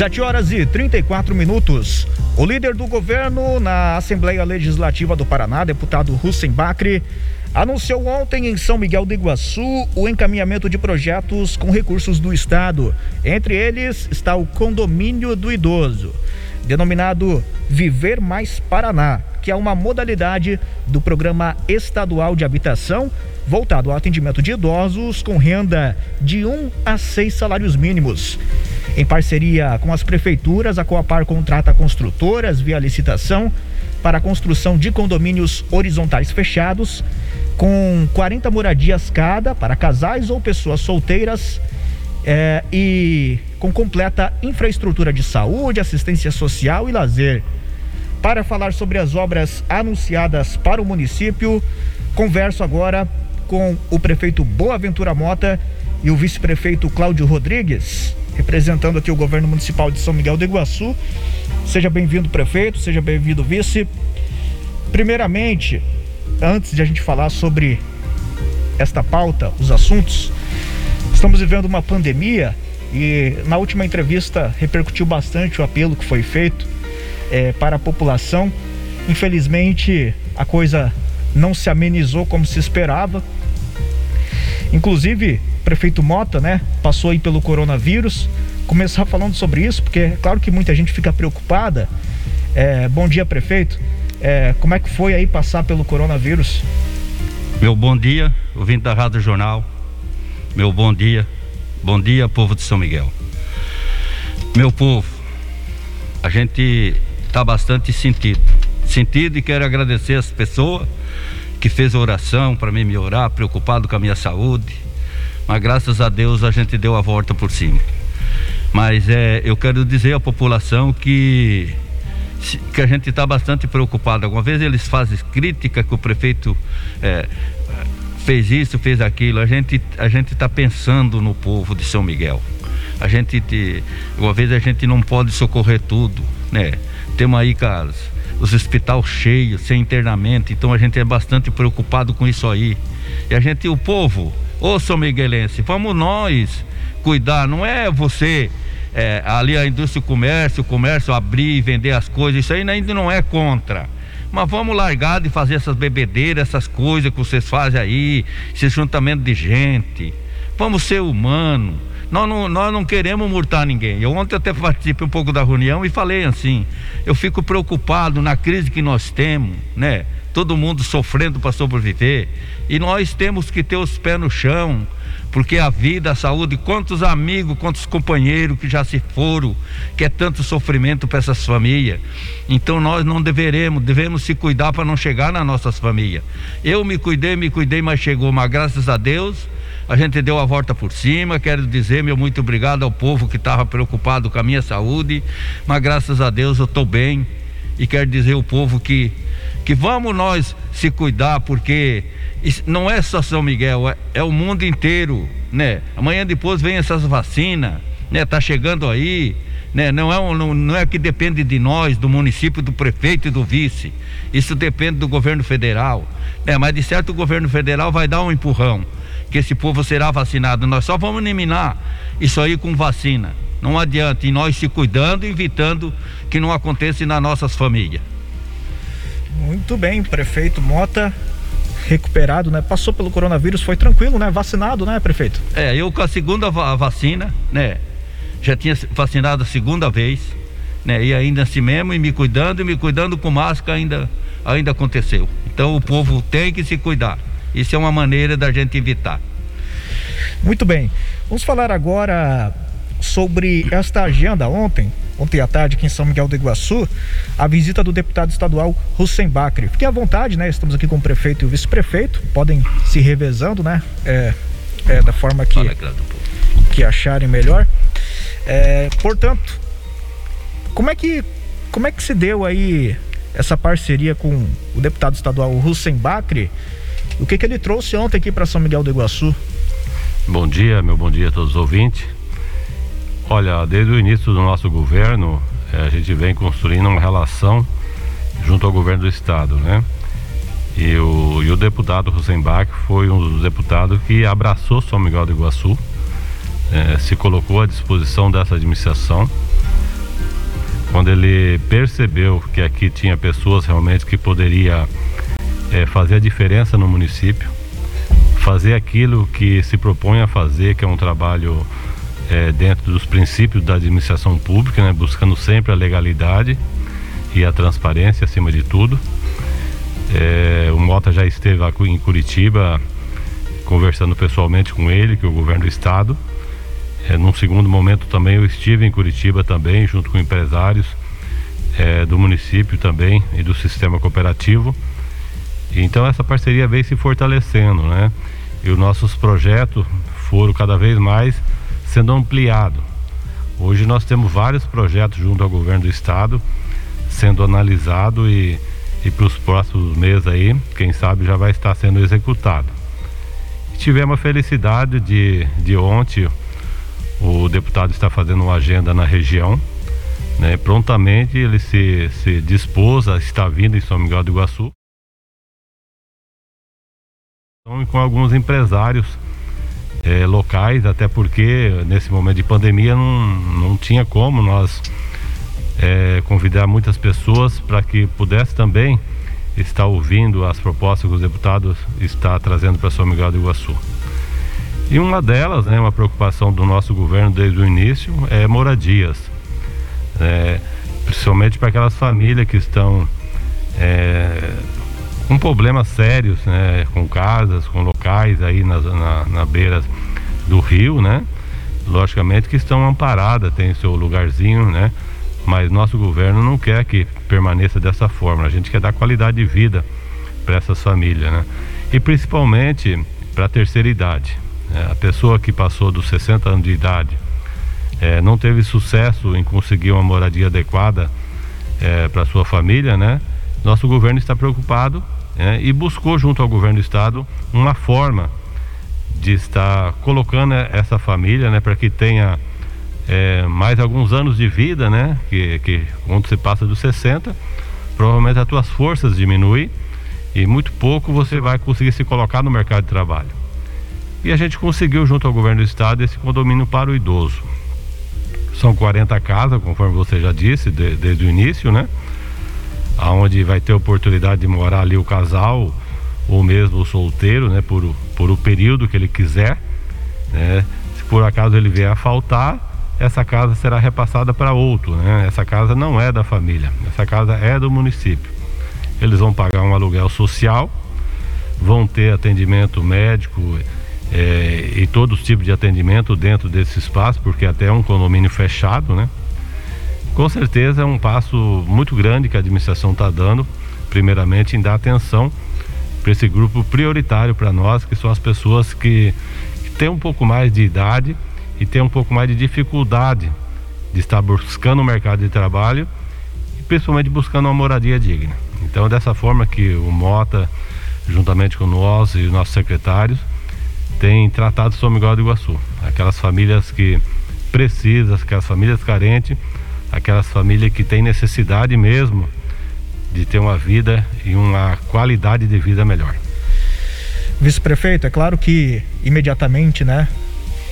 7 horas e 34 minutos. O líder do governo na Assembleia Legislativa do Paraná, deputado Hussein Bacri, anunciou ontem em São Miguel do Iguaçu o encaminhamento de projetos com recursos do Estado. Entre eles está o Condomínio do Idoso, denominado Viver Mais Paraná, que é uma modalidade do Programa Estadual de Habitação voltado ao atendimento de idosos com renda de um a seis salários mínimos. Em parceria com as prefeituras, a Coapar contrata construtoras via licitação para a construção de condomínios horizontais fechados, com 40 moradias cada para casais ou pessoas solteiras é, e com completa infraestrutura de saúde, assistência social e lazer. Para falar sobre as obras anunciadas para o município, converso agora com o prefeito Boaventura Mota e o vice-prefeito Cláudio Rodrigues representando aqui o governo municipal de São Miguel do Iguaçu. Seja bem-vindo, prefeito, seja bem-vindo, vice. Primeiramente, antes de a gente falar sobre esta pauta, os assuntos, estamos vivendo uma pandemia e na última entrevista repercutiu bastante o apelo que foi feito é, para a população. Infelizmente, a coisa não se amenizou como se esperava. Inclusive, prefeito Mota, né, passou aí pelo coronavírus, começar falando sobre isso, porque é claro que muita gente fica preocupada. É, bom dia, prefeito. É, como é que foi aí passar pelo coronavírus? Meu bom dia, ouvinte da Rádio Jornal. Meu bom dia, bom dia, povo de São Miguel. Meu povo, a gente está bastante sentido. Sentido e quero agradecer as pessoas que fez oração para mim me orar, preocupado com a minha saúde mas graças a Deus a gente deu a volta por cima. Mas é, eu quero dizer à população que que a gente está bastante preocupado. Alguma vez eles fazem crítica que o prefeito é, fez isso, fez aquilo. A gente a gente está pensando no povo de São Miguel. A gente uma vez a gente não pode socorrer tudo, né? Temos aí casos, os hospitais cheios, sem internamento. Então a gente é bastante preocupado com isso aí. E a gente, o povo, Ô São Miguelense, vamos nós cuidar, não é você é, ali a indústria o comércio, o comércio abrir e vender as coisas, isso aí ainda não é contra. Mas vamos largar de fazer essas bebedeiras, essas coisas que vocês fazem aí, esse juntamento de gente. Vamos ser humanos. Nós não, nós não queremos multar ninguém. Eu ontem até participei um pouco da reunião e falei assim: eu fico preocupado na crise que nós temos, né? todo mundo sofrendo para sobreviver. E nós temos que ter os pés no chão, porque a vida, a saúde, quantos amigos, quantos companheiros que já se foram, que é tanto sofrimento para essas famílias. Então nós não deveremos, devemos se cuidar para não chegar nas nossas famílias. Eu me cuidei, me cuidei, mas chegou, mas graças a Deus. A gente deu a volta por cima. Quero dizer meu muito obrigado ao povo que estava preocupado com a minha saúde, mas graças a Deus eu estou bem. E quero dizer ao povo que que vamos nós se cuidar, porque não é só São Miguel, é, é o mundo inteiro, né? Amanhã depois vem essas vacinas, né? Tá chegando aí, né? Não é, não, não é que depende de nós, do município, do prefeito e do vice. Isso depende do governo federal, né? Mas de certo o governo federal vai dar um empurrão, que esse povo será vacinado. Nós só vamos eliminar isso aí com vacina. Não adianta, e nós se cuidando, evitando que não aconteça nas nossas famílias. Muito bem, prefeito Mota recuperado, né? Passou pelo coronavírus, foi tranquilo, né? Vacinado, né, prefeito? É, eu com a segunda vacina, né? Já tinha vacinado a segunda vez, né? E ainda assim mesmo, e me cuidando, e me cuidando com máscara ainda, ainda aconteceu. Então o povo tem que se cuidar. Isso é uma maneira da gente evitar. Muito bem. Vamos falar agora sobre esta agenda ontem ontem à tarde aqui em São Miguel do Iguaçu, a visita do deputado estadual Hussein Bacri. Fiquem à vontade, né? Estamos aqui com o prefeito e o vice-prefeito, podem se revezando, né? É, é, da forma que, que acharem melhor. É, portanto, como é que como é que se deu aí essa parceria com o deputado estadual Hussein Bacri? O que, que ele trouxe ontem aqui para São Miguel do Iguaçu? Bom dia, meu bom dia a todos os ouvintes. Olha, desde o início do nosso governo, eh, a gente vem construindo uma relação junto ao governo do estado, né? E o, e o deputado Rosenbach foi um dos deputados que abraçou São Miguel do Iguaçu, eh, se colocou à disposição dessa administração quando ele percebeu que aqui tinha pessoas realmente que poderia é, fazer a diferença no município, fazer aquilo que se propõe a fazer, que é um trabalho é, dentro dos princípios da administração pública, né, buscando sempre a legalidade e a transparência acima de tudo. É, o Mota já esteve em Curitiba conversando pessoalmente com ele, que é o governo do estado. É, num segundo momento também eu estive em Curitiba também, junto com empresários é, do município também e do sistema cooperativo. Então essa parceria vem se fortalecendo, né? E os nossos projetos foram cada vez mais sendo ampliados. Hoje nós temos vários projetos junto ao governo do estado sendo analisado e, e para os próximos meses aí, quem sabe já vai estar sendo executado. Tivemos a felicidade de, de ontem o deputado está fazendo uma agenda na região. Né? Prontamente ele se, se dispôs a estar vindo em São Miguel do Iguaçu. Então, com alguns empresários é, locais, até porque nesse momento de pandemia não, não tinha como nós é, convidar muitas pessoas para que pudesse também estar ouvindo as propostas que os deputados estão trazendo para São Miguel do Iguaçu. E uma delas, né, uma preocupação do nosso governo desde o início, é moradias. É, principalmente para aquelas famílias que estão com problemas sérios, né, com casas, com locais aí na, na, na beira do rio, né? Logicamente que estão amparadas, tem seu lugarzinho, né? Mas nosso governo não quer que permaneça dessa forma. A gente quer dar qualidade de vida para essas famílias, né? E principalmente para a terceira idade. É, a pessoa que passou dos 60 anos de idade é, não teve sucesso em conseguir uma moradia adequada é, para sua família, né? Nosso governo está preocupado é, e buscou junto ao governo do estado uma forma de estar colocando essa família, né, para que tenha é, mais alguns anos de vida, né? Que, que quando você passa dos 60, provavelmente as tuas forças diminuem e muito pouco você vai conseguir se colocar no mercado de trabalho. E a gente conseguiu, junto ao governo do estado, esse condomínio para o idoso. São 40 casas, conforme você já disse, de, desde o início, né? Onde vai ter oportunidade de morar ali o casal ou mesmo o solteiro, né? Por, por o período que ele quiser. Né? Se por acaso ele vier a faltar, essa casa será repassada para outro, né? Essa casa não é da família, essa casa é do município. Eles vão pagar um aluguel social, vão ter atendimento médico, é, e todos os tipos de atendimento dentro desse espaço, porque até é um condomínio fechado, né? Com certeza é um passo muito grande que a administração está dando, primeiramente em dar atenção para esse grupo prioritário para nós, que são as pessoas que, que têm um pouco mais de idade e têm um pouco mais de dificuldade de estar buscando o mercado de trabalho e principalmente buscando uma moradia digna. Então, dessa forma que o Mota, juntamente com nós e os nossos secretários, tem tratado São Miguel do Iguaçu. Aquelas famílias que precisam, aquelas famílias carentes, aquelas famílias que têm necessidade mesmo de ter uma vida e uma qualidade de vida melhor. Vice-prefeito, é claro que imediatamente, né,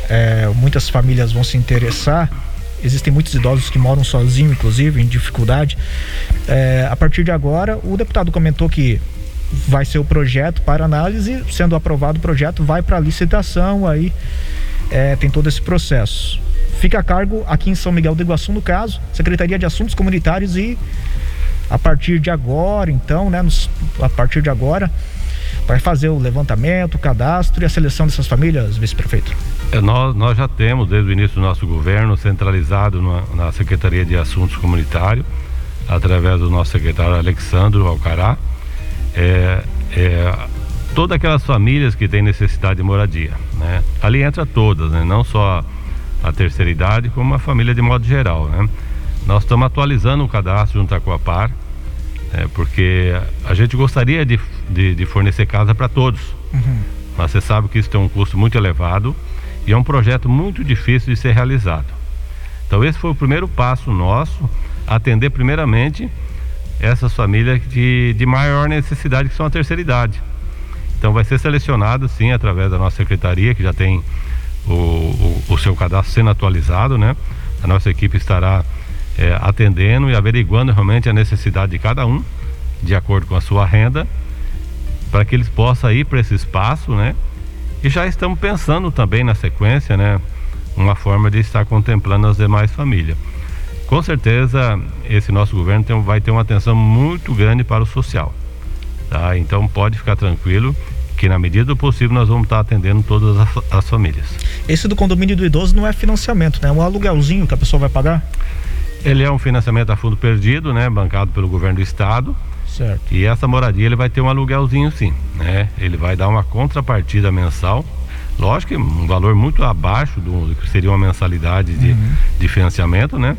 é, muitas famílias vão se interessar. Existem muitos idosos que moram sozinhos, inclusive, em dificuldade. É, a partir de agora, o deputado comentou que vai ser o projeto para análise, sendo aprovado o projeto, vai para licitação, aí é, tem todo esse processo. Fica a cargo aqui em São Miguel do Iguaçu, no caso, Secretaria de Assuntos Comunitários e a partir de agora, então, né, nos, a partir de agora, vai fazer o levantamento, o cadastro e a seleção dessas famílias, vice-prefeito? É, nós, nós já temos, desde o início do nosso governo, centralizado na, na Secretaria de Assuntos Comunitários, através do nosso secretário Alexandro Alcará, é, é, todas aquelas famílias que têm necessidade de moradia. Né? Ali entra todas, né? não só a terceira idade, como a família de modo geral. Né? Nós estamos atualizando o cadastro junto à Coapar, é, porque a gente gostaria de, de, de fornecer casa para todos. Uhum. Mas você sabe que isso tem um custo muito elevado e é um projeto muito difícil de ser realizado. Então esse foi o primeiro passo nosso, atender primeiramente essas famílias de, de maior necessidade, que são a terceira idade. Então vai ser selecionado sim através da nossa secretaria, que já tem o, o, o seu cadastro sendo atualizado, né? A nossa equipe estará é, atendendo e averiguando realmente a necessidade de cada um, de acordo com a sua renda, para que eles possam ir para esse espaço, né? E já estamos pensando também na sequência, né? Uma forma de estar contemplando as demais famílias. Com certeza, esse nosso governo tem, vai ter uma atenção muito grande para o social. Tá? Então, pode ficar tranquilo que, na medida do possível, nós vamos estar atendendo todas as, as famílias. Esse do condomínio do idoso não é financiamento, né? É um aluguelzinho que a pessoa vai pagar? Ele é um financiamento a fundo perdido, né? Bancado pelo governo do estado. Certo. E essa moradia ele vai ter um aluguelzinho sim, né? Ele vai dar uma contrapartida mensal. Lógico que um valor muito abaixo do, que seria uma mensalidade de, uhum. de financiamento, né?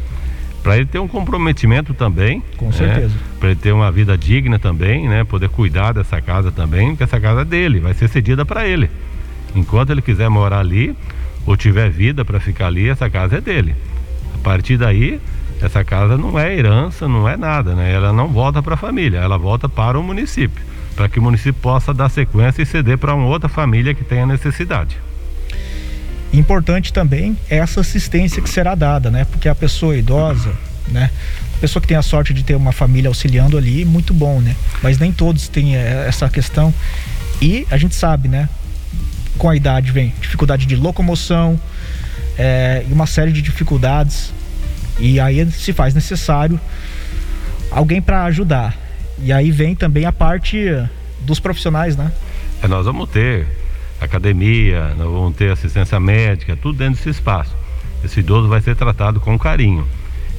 Para ele ter um comprometimento também. Com né? certeza. Para ele ter uma vida digna também, né? Poder cuidar dessa casa também, porque essa casa é dele, vai ser cedida para ele. Enquanto ele quiser morar ali ou tiver vida para ficar ali, essa casa é dele. A partir daí, essa casa não é herança, não é nada, né? Ela não volta para a família, ela volta para o município, para que o município possa dar sequência e ceder para uma outra família que tenha necessidade. Importante também é essa assistência que será dada, né? Porque a pessoa idosa, né? Pessoa que tem a sorte de ter uma família auxiliando ali, muito bom, né? Mas nem todos têm é, essa questão. E a gente sabe, né? Com a idade vem dificuldade de locomoção é, e uma série de dificuldades e aí se faz necessário alguém para ajudar. E aí vem também a parte dos profissionais, né? É, nós vamos ter academia, nós vamos ter assistência médica, tudo dentro desse espaço. Esse idoso vai ser tratado com carinho.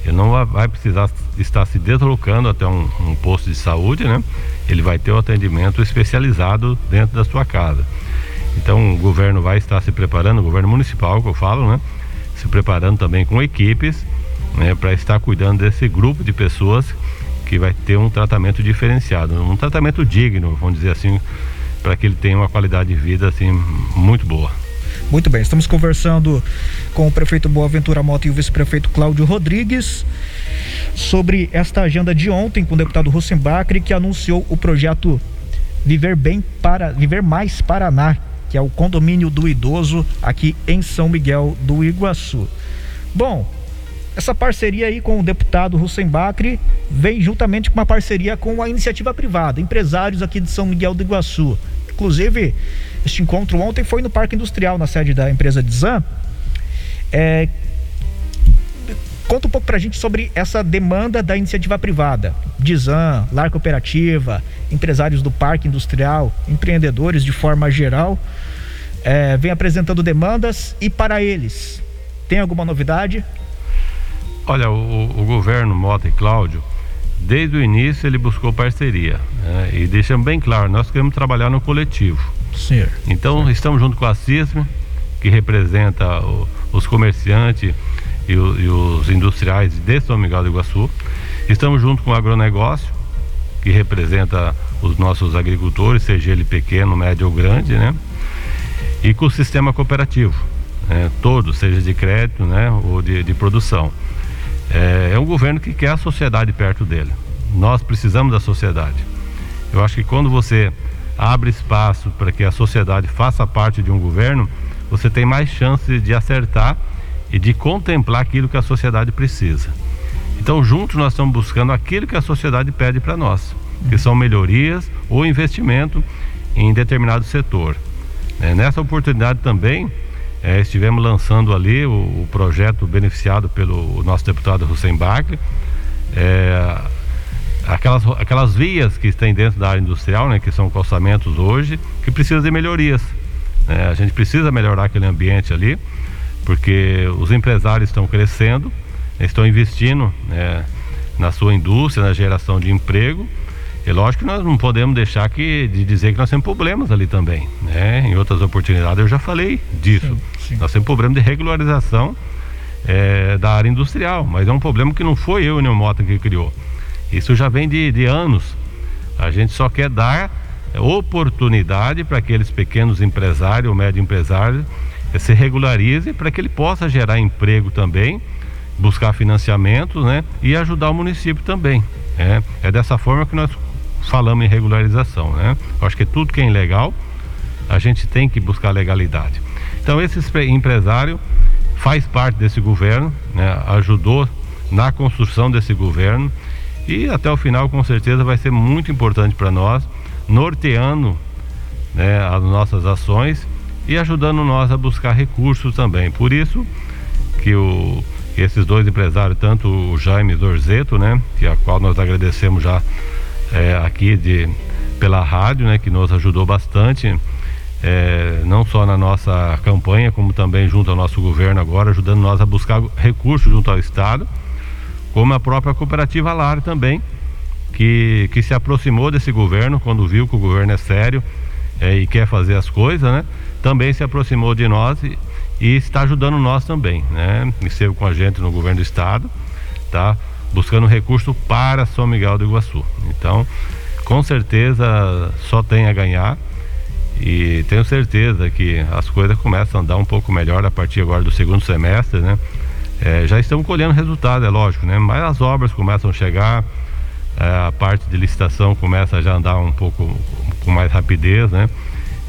Ele não vai precisar estar se deslocando até um, um posto de saúde, né? Ele vai ter o um atendimento especializado dentro da sua casa. Então o governo vai estar se preparando, o governo municipal que eu falo, né? Se preparando também com equipes né, para estar cuidando desse grupo de pessoas que vai ter um tratamento diferenciado, um tratamento digno, vamos dizer assim, para que ele tenha uma qualidade de vida assim muito boa. Muito bem, estamos conversando com o prefeito Boaventura Mota e o vice-prefeito Cláudio Rodrigues sobre esta agenda de ontem com o deputado Rosenbacri que anunciou o projeto Viver Bem para Viver Mais Paraná, que é o condomínio do idoso aqui em São Miguel do Iguaçu. Bom, essa parceria aí com o deputado Hussein vem juntamente com uma parceria com a iniciativa privada, empresários aqui de São Miguel do Iguaçu. Inclusive, este encontro ontem foi no Parque Industrial, na sede da empresa Dizan. É, conta um pouco pra gente sobre essa demanda da iniciativa privada. Dizan, Lar Cooperativa, empresários do Parque Industrial, empreendedores de forma geral, é, vem apresentando demandas e para eles, tem alguma novidade? Olha, o, o governo Mota e Cláudio, desde o início ele buscou parceria né? e deixamos bem claro, nós queremos trabalhar no coletivo. Sim. Então estamos junto com a CISM, que representa o, os comerciantes e, o, e, os industriais de São Miguel do Iguaçu. Estamos junto com o agronegócio, que representa os nossos agricultores, seja ele pequeno, médio ou grande, né? E com o sistema cooperativo, né? todo, seja de crédito né? ou de, de produção. É, é um governo que quer a sociedade perto dele. Nós precisamos da sociedade. Eu acho que quando você abre espaço para que a sociedade faça parte de um governo, você tem mais chance de acertar e de contemplar aquilo que a sociedade precisa. Então, juntos nós estamos buscando aquilo que a sociedade pede para nós, que são melhorias ou investimento em determinado setor. É, nessa oportunidade também, é, estivemos lançando ali o, o, projeto beneficiado pelo nosso deputado Hussein Bacri. É, aquelas, aquelas vias que estão dentro da área industrial, né, que são calçamentos hoje, que precisam de melhorias. Né? A gente precisa melhorar aquele ambiente ali, porque os empresários estão crescendo, estão investindo né, na sua indústria, na geração de emprego e lógico que nós não podemos deixar que, de dizer que nós temos problemas ali também. Né? Em outras oportunidades eu já falei disso. Sim, sim. Nós temos problema de regularização é, da área industrial, mas é um problema que não foi eu e o Mota que criou. Isso já vem de, de anos. A gente só quer dar oportunidade para aqueles pequenos empresários ou médio empresários é, se regularize para que ele possa gerar emprego também, buscar financiamentos né? e ajudar o município também. É, é dessa forma que nós falamos em regularização, né? Eu acho que tudo que é ilegal, a gente tem que buscar legalidade. Então esse empresário faz parte desse governo, né? ajudou na construção desse governo e até o final com certeza vai ser muito importante para nós, norteando né, as nossas ações e ajudando nós a buscar recursos também. Por isso que o, esses dois empresários, tanto o Jaime Dorzeto, né, que a qual nós agradecemos já é, aqui de, pela rádio, né, que nos ajudou bastante, é, não só na nossa campanha, como também junto ao nosso governo agora, ajudando nós a buscar recursos junto ao Estado, como a própria cooperativa Lar também, que, que se aproximou desse governo quando viu que o governo é sério é, e quer fazer as coisas, né? Também se aproximou de nós e, e está ajudando nós também, né? Esteve com a gente no governo do estado, tá? Buscando recurso para São Miguel do Iguaçu. Então, com certeza só tem a ganhar e tenho certeza que as coisas começam a andar um pouco melhor a partir agora do segundo semestre, né? É, já estamos colhendo resultado, é lógico, né? Mas as obras começam a chegar, é, a parte de licitação começa a já andar um pouco com mais rapidez, né?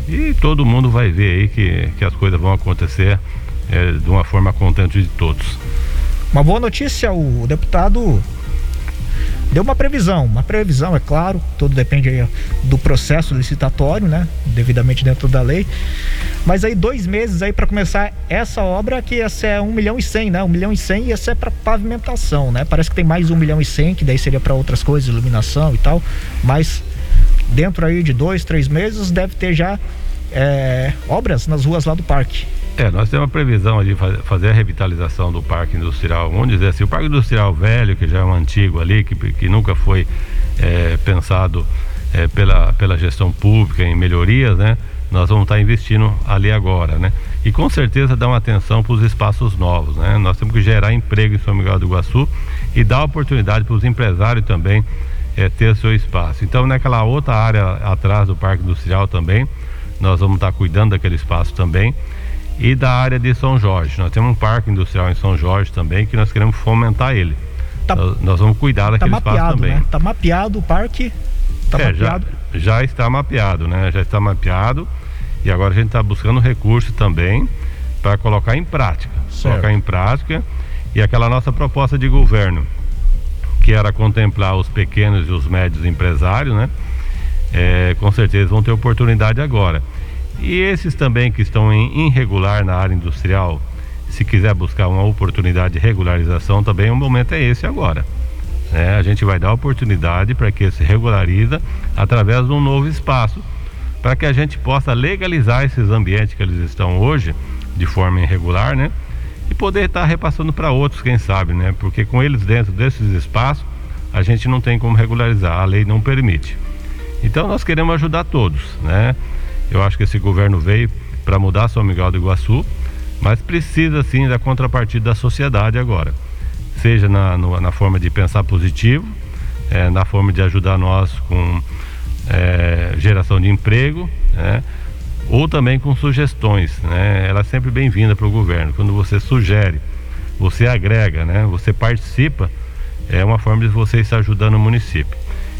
E todo mundo vai ver aí que, que as coisas vão acontecer é, de uma forma contente de todos. Uma boa notícia, o deputado deu uma previsão, uma previsão, é claro, tudo depende do processo licitatório, né? Devidamente dentro da lei. Mas aí dois meses aí para começar essa obra que essa é um milhão e cem, né? Um milhão e cem e essa é para pavimentação, né? Parece que tem mais um milhão e cem que daí seria para outras coisas, iluminação e tal. Mas dentro aí de dois, três meses deve ter já é, obras nas ruas lá do parque. É, nós temos a previsão de fazer a revitalização do parque industrial. Vamos dizer assim, o parque industrial velho, que já é um antigo ali, que, que nunca foi é, pensado é, pela, pela gestão pública em melhorias, né? Nós vamos estar investindo ali agora, né? E com certeza dar uma atenção para os espaços novos, né? Nós temos que gerar emprego em São Miguel do Iguaçu e dar oportunidade para os empresários também é, ter seu espaço. Então, naquela outra área atrás do Parque Industrial também, nós vamos estar cuidando daquele espaço também. E da área de São Jorge. Nós temos um parque industrial em São Jorge também que nós queremos fomentar ele. Tá, nós, nós, vamos cuidar tá daquele mapeado, espaço também. Está mapeado o parque? Tá é, mapeado? Já, já está mapeado, né? Já está mapeado. E agora a gente está buscando recurso também para colocar em prática. Certo. Colocar em prática. E aquela nossa proposta de governo, que era contemplar os pequenos e os médios empresários, né? É, com certeza vão ter oportunidade agora. E esses também que estão em irregular na área industrial, se quiser buscar uma oportunidade de regularização, também o momento é esse agora. É, a gente vai dar oportunidade para que se regulariza através de um novo espaço, para que a gente possa legalizar esses ambientes que eles estão hoje de forma irregular, né? e poder estar repassando para outros, quem sabe, né? Porque com eles dentro desses espaços, a gente não tem como regularizar, a lei não permite. Então nós queremos ajudar todos, né? Eu acho que esse governo veio para mudar São Miguel do Iguaçu, mas precisa sim da contrapartida da sociedade agora, seja na, no, na forma de pensar positivo, é, na forma de ajudar nós com é, geração de emprego, né? ou também com sugestões, né? Ela é sempre bem-vinda para o governo. Quando você sugere, você agrega, né? Você participa, é uma forma de você estar ajudando o município.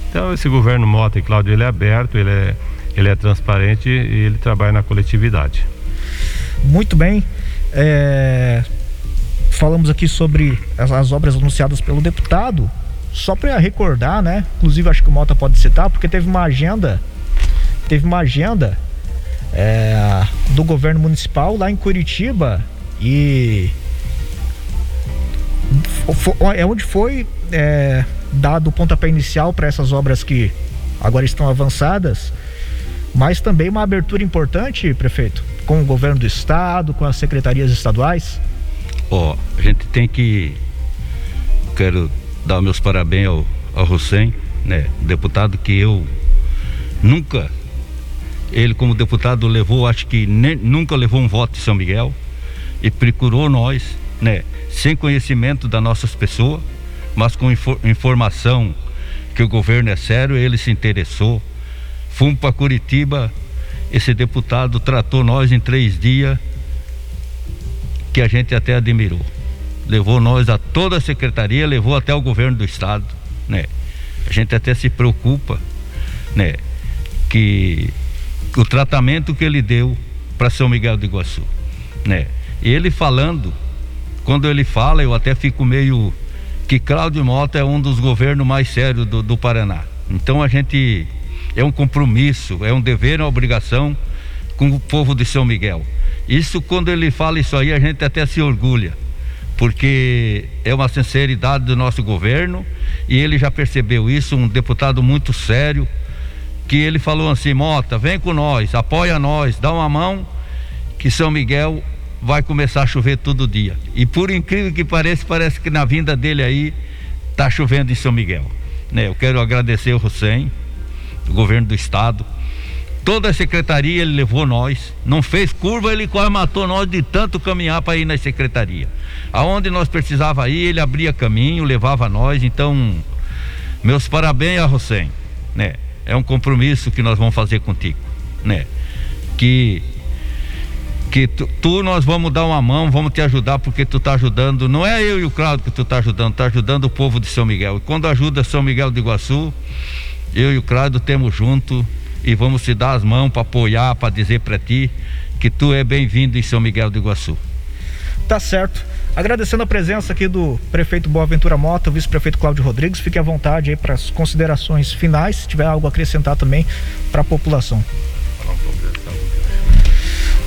Então esse governo Mota e Cláudio ele é aberto, ele é, ele é transparente e ele trabalha na coletividade. Muito bem. É... Falamos aqui sobre as, as obras anunciadas pelo deputado. Só para recordar, né? Inclusive acho que o Mota pode citar, porque teve uma agenda, teve uma agenda é, do governo municipal lá em Curitiba e é onde foi é, dado o pontapé inicial para essas obras que agora estão avançadas, mas também uma abertura importante, prefeito, com o governo do estado, com as secretarias estaduais. Ó, oh, a gente tem que quero dar meus parabéns ao, ao Hussein, né, deputado que eu nunca ele, como deputado, levou, acho que nem, nunca levou um voto de São Miguel e procurou nós, né, sem conhecimento das nossas pessoas, mas com infor, informação que o governo é sério, ele se interessou. Fomos para Curitiba, esse deputado tratou nós em três dias, que a gente até admirou. Levou nós a toda a secretaria, levou até o governo do estado, né? A gente até se preocupa, né? Que o tratamento que ele deu para São Miguel do Iguaçu, né? Ele falando, quando ele fala, eu até fico meio que Cláudio Mota é um dos governos mais sérios do, do Paraná. Então a gente é um compromisso, é um dever, uma obrigação com o povo de São Miguel. Isso quando ele fala isso aí, a gente até se orgulha, porque é uma sinceridade do nosso governo e ele já percebeu isso, um deputado muito sério, que ele falou assim, Mota, vem com nós, apoia nós, dá uma mão, que São Miguel vai começar a chover todo dia. E por incrível que pareça, parece que na vinda dele aí está chovendo em São Miguel. Né? Eu quero agradecer o Hussein, governo do estado. Toda a secretaria ele levou nós, não fez curva, ele quase matou nós de tanto caminhar para ir na secretaria. Aonde nós precisava ir, ele abria caminho, levava nós. Então, meus parabéns a Hussein, né? É um compromisso que nós vamos fazer contigo, né? Que que tu, tu, nós vamos dar uma mão, vamos te ajudar porque tu tá ajudando, não é eu e o Claudio que tu tá ajudando, tá ajudando o povo de São Miguel. E quando ajuda São Miguel de Iguaçu, eu e o Claudio temos junto e vamos te dar as mãos para apoiar, para dizer para ti que tu é bem-vindo em São Miguel de Iguaçu. Tá certo. Agradecendo a presença aqui do prefeito Boaventura Mota, vice-prefeito Cláudio Rodrigues, fique à vontade aí para as considerações finais, se tiver algo a acrescentar também para a população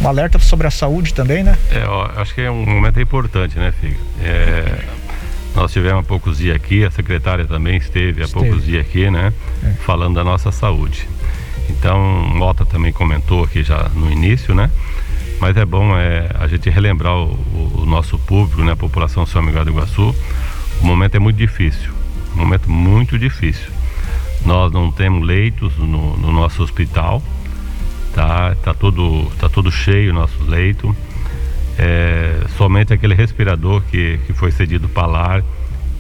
um alerta sobre a saúde também, né? É, ó, acho que é um momento importante, né, Figa? É, nós tivemos há poucos dias aqui, a secretária também esteve há poucos dias aqui, né? É. Falando da nossa saúde. Então, Mota também comentou aqui já no início, né? Mas é bom é, a gente relembrar o, o, nosso público, né? A população São Miguel do Iguaçu. O momento é muito difícil, um momento muito difícil. Nós não temos leitos no, no nosso hospital, tá? Tá tudo, tá tudo cheio o nosso leito. É, somente aquele respirador que, que foi cedido para lar,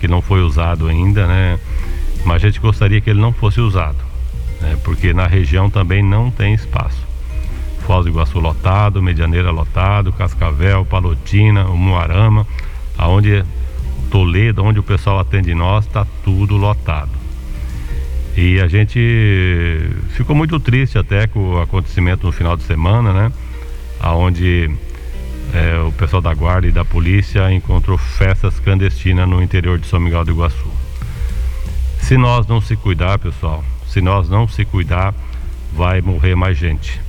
que não foi usado ainda, né? Mas a gente gostaria que ele não fosse usado, né? porque na região também não tem espaço. Foz do Iguaçu lotado, Medianeira lotado, Cascavel, Palotina, o Moarama, aonde Toledo, onde o pessoal atende nós, está tudo lotado. E a gente ficou muito triste até com o acontecimento no final de semana, né? Onde é, o pessoal da guarda e da polícia encontrou festas clandestinas no interior de São Miguel do Iguaçu. Se nós não se cuidar, pessoal, se nós não se cuidar, vai morrer mais gente.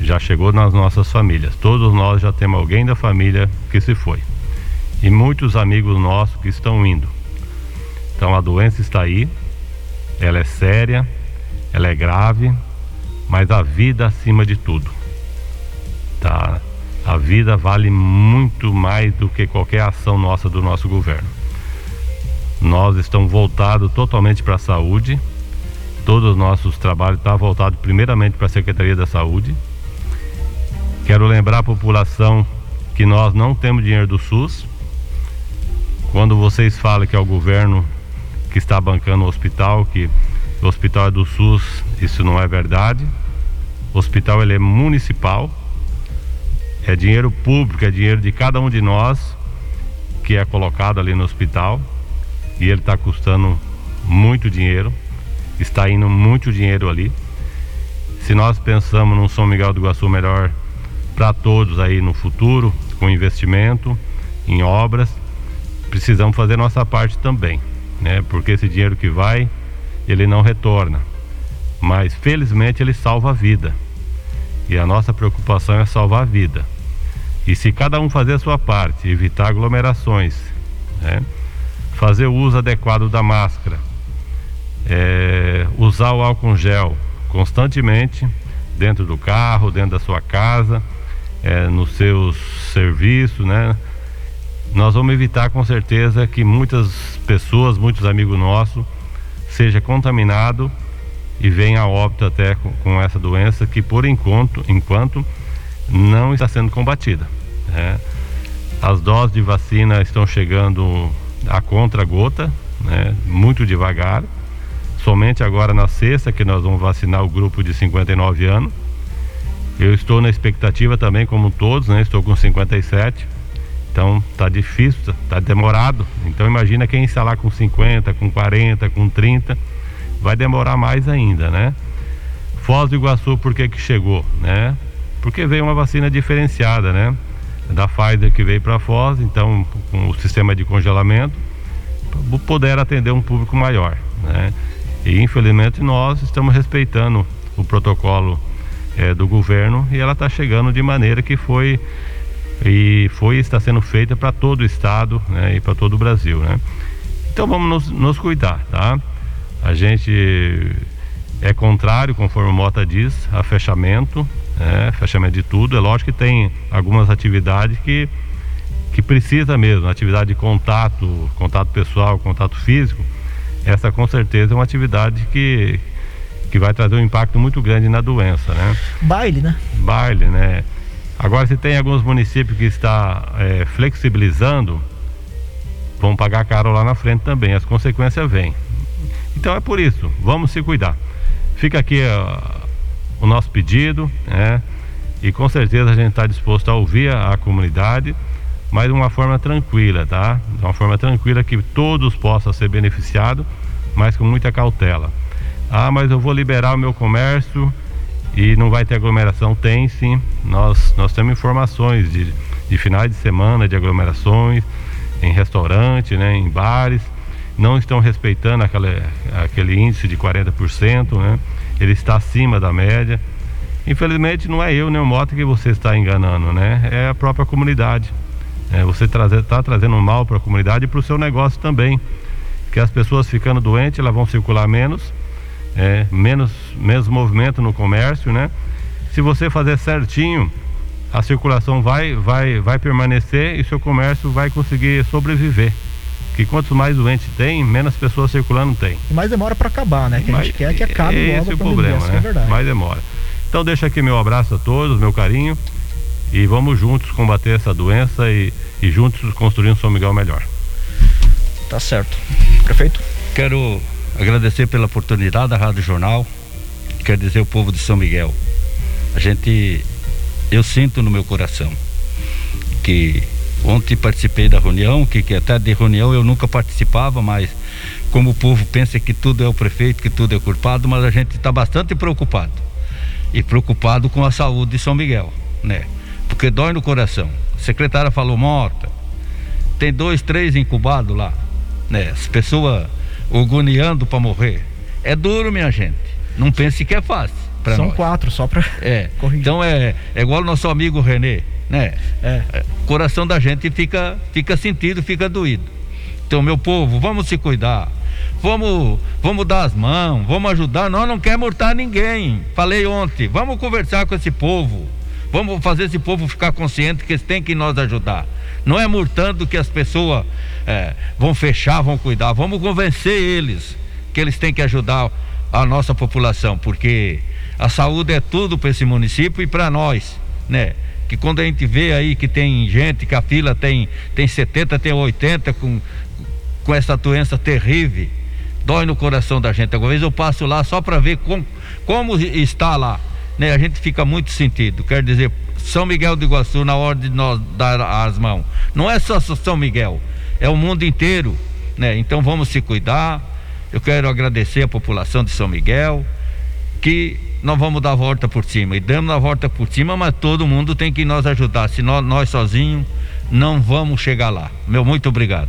Já chegou nas nossas famílias. Todos nós já temos alguém da família que se foi. E muitos amigos nossos que estão indo. Então a doença está aí, ela é séria, ela é grave, mas a vida acima de tudo. Tá? A vida vale muito mais do que qualquer ação nossa do nosso governo. Nós estamos voltados totalmente para a saúde. Todos os nossos trabalhos estão voltados primeiramente para a Secretaria da Saúde. Quero lembrar a população que nós não temos dinheiro do SUS. Quando vocês falam que é o governo que está bancando o hospital, que o hospital é do SUS, isso não é verdade. O hospital ele é municipal, é dinheiro público, é dinheiro de cada um de nós que é colocado ali no hospital e ele está custando muito dinheiro, está indo muito dinheiro ali. Se nós pensamos num São Miguel do Iguaçu melhor para todos aí no futuro, com investimento em obras, precisamos fazer nossa parte também né? Porque esse dinheiro que vai, ele não retorna. Mas felizmente ele salva a vida. E a nossa preocupação é salvar a vida. E se cada um fazer a sua parte, evitar aglomerações, né? fazer o uso adequado da máscara, é, usar o álcool gel constantemente dentro do carro, dentro da sua casa, é, nos seus serviços, né? nós vamos evitar com certeza que muitas pessoas, muitos amigos nossos, seja contaminado e venha a óbito até com, com, essa doença que por enquanto, enquanto não está sendo combatida. Né? As doses de vacina estão chegando a contra-gota, né? muito devagar. Somente agora na sexta que nós vamos vacinar o grupo de 59 anos. Eu estou na expectativa também, como todos, né? Estou com 57 então tá difícil, tá demorado. Então imagina quem está lá com 50, com 40, com 30, vai demorar mais ainda, né? Foz do Iguaçu, por que que chegou, né? Porque veio uma vacina diferenciada, né? Da Pfizer que veio para Foz, então com o sistema de congelamento, poder atender um público maior. Né? E infelizmente nós estamos respeitando o protocolo é, do governo e ela está chegando de maneira que foi e foi está sendo feita para todo o estado né, e para todo o Brasil, né? Então vamos nos, nos, cuidar, tá? A gente é contrário, conforme o Mota diz, a fechamento, né? fechamento de tudo. É lógico que tem algumas atividades que que precisa mesmo, atividade de contato, contato pessoal, contato físico. Essa com certeza é uma atividade que que vai trazer um impacto muito grande na doença, né? Baile, né? Baile, né? Agora, se tem alguns municípios que está é, flexibilizando, vão pagar caro lá na frente também, as consequências vêm. Então é por isso, vamos se cuidar. Fica aqui uh, o nosso pedido, né? E com certeza a gente está disposto a ouvir a, a comunidade, mas de uma forma tranquila, tá? De uma forma tranquila que todos possam ser beneficiados, mas com muita cautela. Ah, mas eu vou liberar o meu comércio e não vai ter aglomeração. Tem sim. Nós, nós temos informações de, de finais de semana de aglomerações em restaurante, né, em bares. Não estão respeitando aquele, aquele índice de 40%, né? Ele está acima da média. Infelizmente não é eu nem o Mota que você está enganando, né? É a própria comunidade. É, você está trazendo um mal para a comunidade e para o seu negócio também. Que as pessoas ficando doentes, elas vão circular menos é, menos, menos movimento no comércio, né? Se você fazer certinho, a circulação vai, vai, vai permanecer e seu comércio vai conseguir sobreviver. Que quanto mais doente tem, menos pessoas circulando tem. E mais demora para acabar, né? Que a gente quer que acabe esse logo é o problema, né? É verdade. Mais demora. Então deixa aqui meu abraço a todos, meu carinho e vamos juntos combater essa doença e, e juntos construir um São Miguel melhor. Tá certo. Prefeito? Quero agradecer pela oportunidade da Rádio Jornal. Quer dizer, o povo de São Miguel. A gente, eu sinto no meu coração que ontem participei da reunião, que, que até de reunião eu nunca participava, mas como o povo pensa que tudo é o prefeito, que tudo é culpado, mas a gente está bastante preocupado. E preocupado com a saúde de São Miguel, né? Porque dói no coração. A secretária falou morta. Tem dois, três incubados lá, né? As pessoas agoniando para morrer. É duro, minha gente. Não pense que é fácil. São nós. quatro, só para é. corrigir. Então é, é igual o nosso amigo Renê, né? É. coração da gente fica, fica sentido, fica doído. Então, meu povo, vamos se cuidar. Vamos, vamos dar as mãos, vamos ajudar. Nós não queremos murtar ninguém. Falei ontem, vamos conversar com esse povo. Vamos fazer esse povo ficar consciente que eles têm que nos ajudar. Não é murtando que as pessoas é, vão fechar, vão cuidar. Vamos convencer eles que eles têm que ajudar a nossa população, porque a saúde é tudo para esse município e para nós, né? Que quando a gente vê aí que tem gente, que a fila tem, tem 70, tem 80 com, com essa doença terrível, dói no coração da gente. Alguma vez eu passo lá só para ver com, como está lá né, a gente fica muito sentido. Quer dizer, São Miguel do Iguaçu, na hora de nós dar as mãos. Não é só São Miguel, é o mundo inteiro. Né? Então vamos se cuidar. Eu quero agradecer a população de São Miguel, que nós vamos dar a volta por cima. E damos a volta por cima, mas todo mundo tem que nos ajudar. Se nós, nós sozinhos não vamos chegar lá. Meu muito obrigado.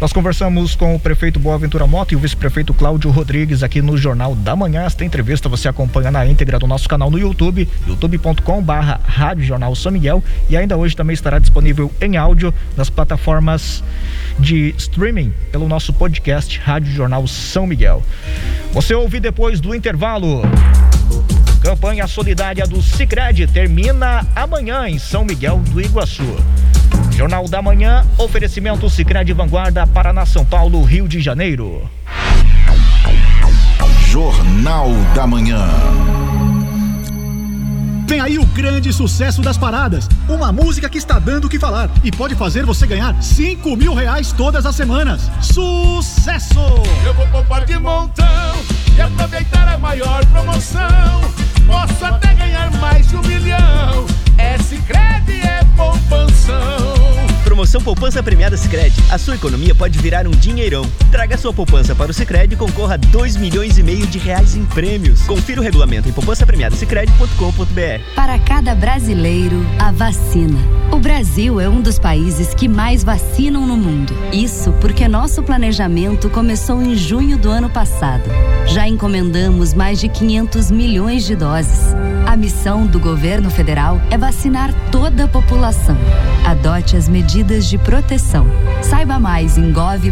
Nós conversamos com o prefeito Boaventura Mota e o vice-prefeito Cláudio Rodrigues aqui no Jornal da Manhã. Esta entrevista você acompanha na íntegra do nosso canal no YouTube, youtube.com/barra Rádio Jornal São Miguel e ainda hoje também estará disponível em áudio nas plataformas de streaming pelo nosso podcast Rádio Jornal São Miguel. Você ouve depois do intervalo. Campanha solidária do Sicredi termina amanhã em São Miguel do Iguaçu. Jornal da Manhã, oferecimento Sicredi Vanguarda, Paraná, São Paulo, Rio de Janeiro. Jornal da Manhã. Vem aí o grande sucesso das paradas. Uma música que está dando o que falar e pode fazer você ganhar 5 mil reais todas as semanas. Sucesso! Eu vou poupar de montão e aproveitar a maior promoção. Posso até ganhar mais de um milhão. É Sicredi, é poupanção Promoção Poupança Premiada Sicredi. A sua economia pode virar um dinheirão. Traga sua poupança para o Sicredi e concorra a 2 milhões e meio de reais em prêmios. Confira o regulamento em poupancapremiadasicredi.com.br. Para cada brasileiro, a vacina. O Brasil é um dos países que mais vacinam no mundo. Isso porque nosso planejamento começou em junho do ano passado. Já encomendamos mais de 500 milhões de doses. A missão do governo federal é vacinar toda a população. Adote as medidas de proteção. Saiba mais em gov.br/saúde.